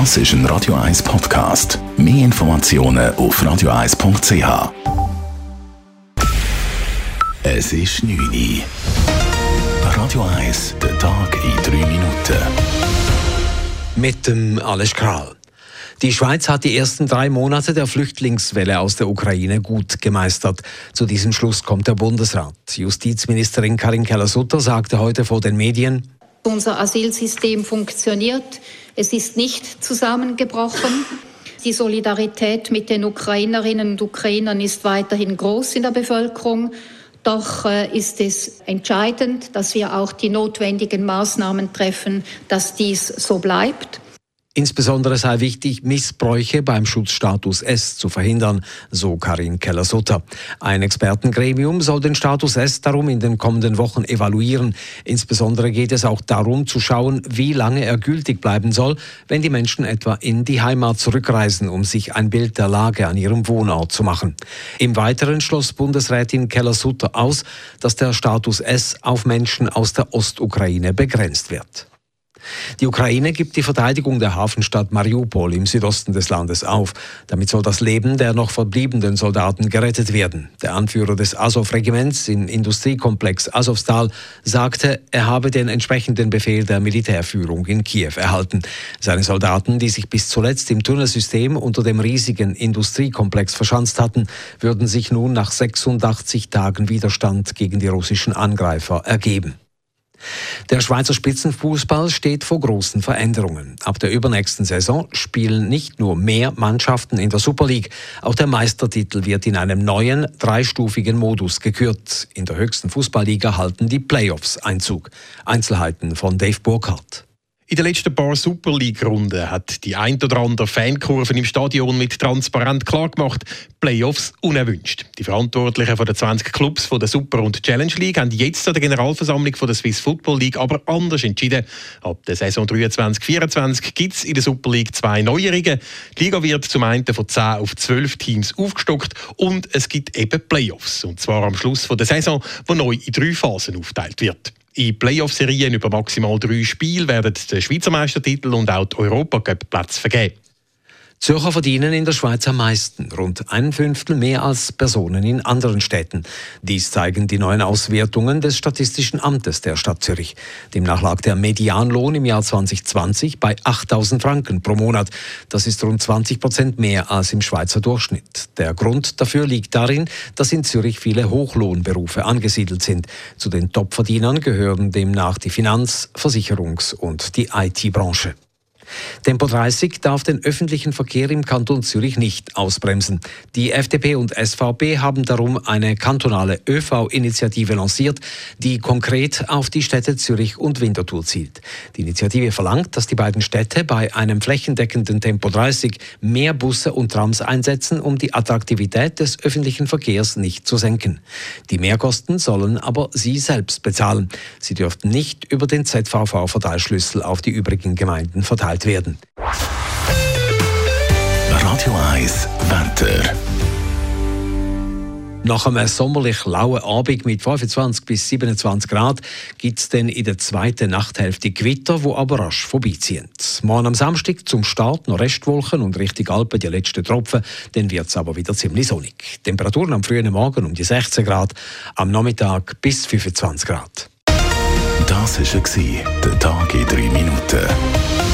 Das ist ein Radio 1 Podcast. Mehr Informationen auf radio1.ch. Es ist 9 Uhr. Radio 1, der Tag in 3 Minuten. Mit dem Alles Kral. Die Schweiz hat die ersten drei Monate der Flüchtlingswelle aus der Ukraine gut gemeistert. Zu diesem Schluss kommt der Bundesrat. Justizministerin Karin Keller-Sutter sagte heute vor den Medien, unser Asylsystem funktioniert. Es ist nicht zusammengebrochen. Die Solidarität mit den Ukrainerinnen und Ukrainern ist weiterhin groß in der Bevölkerung. Doch äh, ist es entscheidend, dass wir auch die notwendigen Maßnahmen treffen, dass dies so bleibt. Insbesondere sei wichtig, Missbräuche beim Schutzstatus S zu verhindern, so Karin Keller-Sutter. Ein Expertengremium soll den Status S darum in den kommenden Wochen evaluieren. Insbesondere geht es auch darum zu schauen, wie lange er gültig bleiben soll, wenn die Menschen etwa in die Heimat zurückreisen, um sich ein Bild der Lage an ihrem Wohnort zu machen. Im Weiteren schloss Bundesrätin Keller-Sutter aus, dass der Status S auf Menschen aus der Ostukraine begrenzt wird. Die Ukraine gibt die Verteidigung der Hafenstadt Mariupol im Südosten des Landes auf. Damit soll das Leben der noch verbliebenen Soldaten gerettet werden. Der Anführer des Azov-Regiments im Industriekomplex Azovstal sagte, er habe den entsprechenden Befehl der Militärführung in Kiew erhalten. Seine Soldaten, die sich bis zuletzt im Tunnelsystem unter dem riesigen Industriekomplex verschanzt hatten, würden sich nun nach 86 Tagen Widerstand gegen die russischen Angreifer ergeben. Der Schweizer Spitzenfußball steht vor großen Veränderungen. Ab der übernächsten Saison spielen nicht nur mehr Mannschaften in der Super League, auch der Meistertitel wird in einem neuen, dreistufigen Modus gekürt. In der höchsten Fußballliga halten die Playoffs Einzug. Einzelheiten von Dave Burkhardt. In der letzten paar Super League-Runden hat die ein oder andere Fankurve im Stadion mit transparent klargemacht, Playoffs unerwünscht. Die Verantwortlichen den 20 Clubs der Super- und Challenge League haben jetzt an der Generalversammlung der Swiss Football League aber anders entschieden. Ab der Saison 23-24 gibt es in der Super League zwei Neuerungen. Die Liga wird zum einen von 10 auf 12 Teams aufgestockt und es gibt eben Playoffs. Und zwar am Schluss der Saison, wo neu in drei Phasen aufteilt wird. In Playoff-Serien über maximal drei Spiele werden der Schweizer Meistertitel und auch die Europacup-Plätze vergeben. Zürcher verdienen in der Schweiz am meisten, rund ein Fünftel mehr als Personen in anderen Städten. Dies zeigen die neuen Auswertungen des Statistischen Amtes der Stadt Zürich. Demnach lag der Medianlohn im Jahr 2020 bei 8000 Franken pro Monat. Das ist rund 20 Prozent mehr als im Schweizer Durchschnitt. Der Grund dafür liegt darin, dass in Zürich viele Hochlohnberufe angesiedelt sind. Zu den Topverdienern gehören demnach die Finanz-, Versicherungs- und die IT-Branche. Tempo 30 darf den öffentlichen Verkehr im Kanton Zürich nicht ausbremsen. Die FDP und SVP haben darum eine kantonale ÖV-Initiative lanciert, die konkret auf die Städte Zürich und Winterthur zielt. Die Initiative verlangt, dass die beiden Städte bei einem flächendeckenden Tempo 30 mehr Busse und Trams einsetzen, um die Attraktivität des öffentlichen Verkehrs nicht zu senken. Die Mehrkosten sollen aber sie selbst bezahlen. Sie dürften nicht über den ZVV-Verteilschlüssel auf die übrigen Gemeinden verteilt werden. Radio 1 Wetter. Nach einem sommerlich lauen Abend mit 25 bis 27 Grad gibt es dann in der zweiten Nachthälfte Gewitter, die aber rasch vorbeiziehen. Morgen am Samstag zum Start noch Restwolken und Richtung Alpen die letzten Tropfen, dann wird es aber wieder ziemlich sonnig. Temperaturen am frühen Morgen um die 16 Grad, am Nachmittag bis 25 Grad. Das war der Tag in drei Minuten.